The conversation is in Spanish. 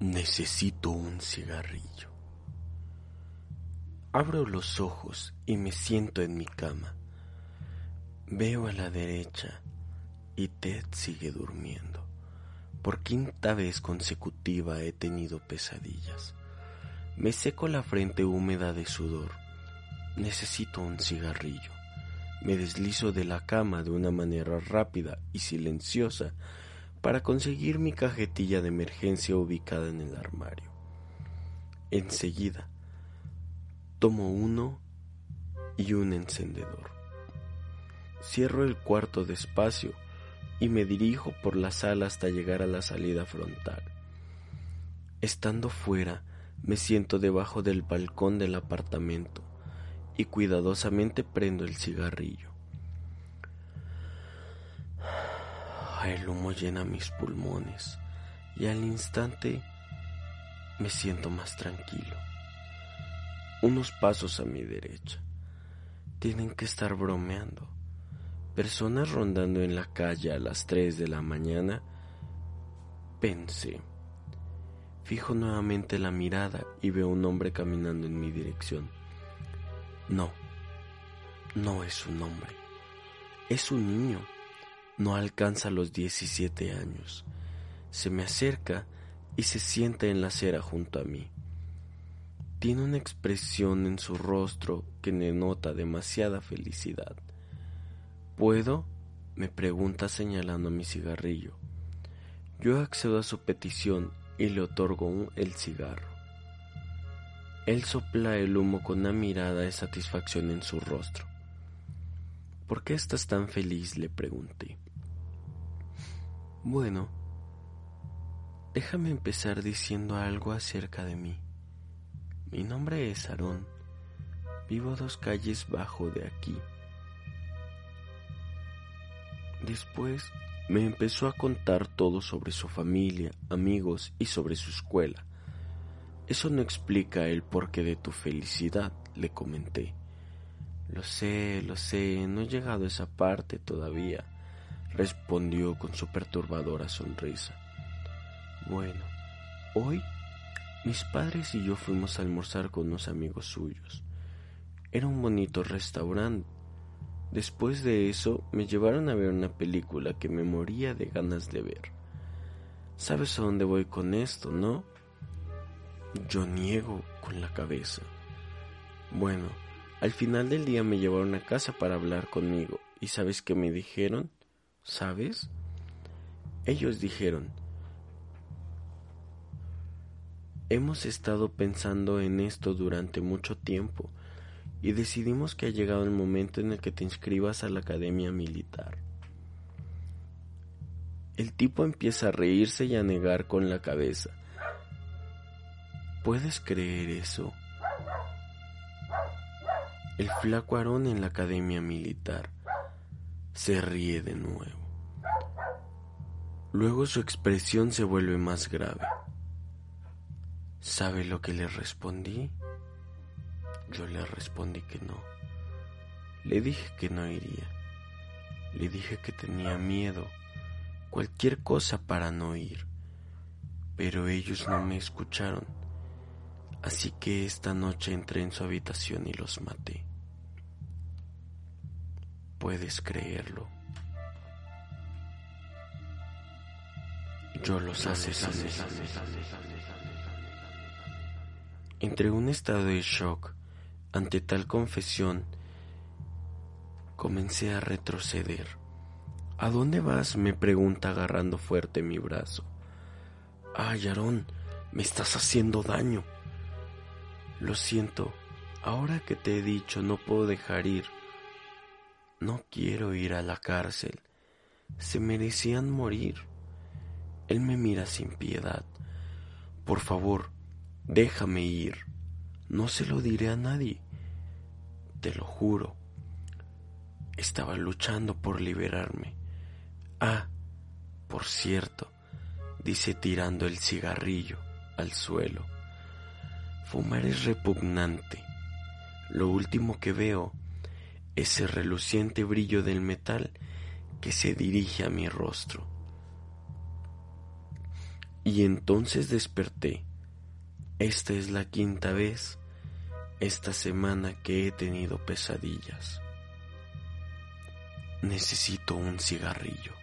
Necesito un cigarrillo. Abro los ojos y me siento en mi cama. Veo a la derecha y Ted sigue durmiendo. Por quinta vez consecutiva he tenido pesadillas. Me seco la frente húmeda de sudor. Necesito un cigarrillo. Me deslizo de la cama de una manera rápida y silenciosa para conseguir mi cajetilla de emergencia ubicada en el armario. Enseguida, tomo uno y un encendedor. Cierro el cuarto despacio y me dirijo por la sala hasta llegar a la salida frontal. Estando fuera, me siento debajo del balcón del apartamento y cuidadosamente prendo el cigarrillo. El humo llena mis pulmones y al instante me siento más tranquilo. Unos pasos a mi derecha. Tienen que estar bromeando. Personas rondando en la calle a las 3 de la mañana. Pensé. Fijo nuevamente la mirada y veo un hombre caminando en mi dirección. No, no es un hombre. Es un niño no alcanza los 17 años. Se me acerca y se sienta en la acera junto a mí. Tiene una expresión en su rostro que denota demasiada felicidad. ¿Puedo? me pregunta señalando mi cigarrillo. Yo accedo a su petición y le otorgo el cigarro. Él sopla el humo con una mirada de satisfacción en su rostro. ¿Por qué estás tan feliz? le pregunté. Bueno, déjame empezar diciendo algo acerca de mí. Mi nombre es Aarón. Vivo dos calles bajo de aquí. Después me empezó a contar todo sobre su familia, amigos y sobre su escuela. Eso no explica el porqué de tu felicidad, le comenté. Lo sé, lo sé, no he llegado a esa parte todavía respondió con su perturbadora sonrisa. Bueno, hoy mis padres y yo fuimos a almorzar con unos amigos suyos. Era un bonito restaurante. Después de eso me llevaron a ver una película que me moría de ganas de ver. ¿Sabes a dónde voy con esto, no? Yo niego con la cabeza. Bueno, al final del día me llevaron a casa para hablar conmigo y ¿sabes qué me dijeron? ¿Sabes? Ellos dijeron, hemos estado pensando en esto durante mucho tiempo y decidimos que ha llegado el momento en el que te inscribas a la academia militar. El tipo empieza a reírse y a negar con la cabeza. ¿Puedes creer eso? El flaco Aarón en la academia militar se ríe de nuevo. Luego su expresión se vuelve más grave. ¿Sabe lo que le respondí? Yo le respondí que no. Le dije que no iría. Le dije que tenía miedo, cualquier cosa para no ir. Pero ellos no me escucharon. Así que esta noche entré en su habitación y los maté. Puedes creerlo. Yo los asesiné. Entre un estado de shock ante tal confesión, comencé a retroceder. ¿A dónde vas? me pregunta agarrando fuerte mi brazo. Ay, Aarón, me estás haciendo daño. Lo siento, ahora que te he dicho no puedo dejar ir. No quiero ir a la cárcel. Se merecían morir. Él me mira sin piedad. Por favor, déjame ir. No se lo diré a nadie. Te lo juro. Estaba luchando por liberarme. Ah, por cierto, dice tirando el cigarrillo al suelo. Fumar es repugnante. Lo último que veo es el reluciente brillo del metal que se dirige a mi rostro Y entonces desperté. Esta es la quinta vez esta semana que he tenido pesadillas. Necesito un cigarrillo.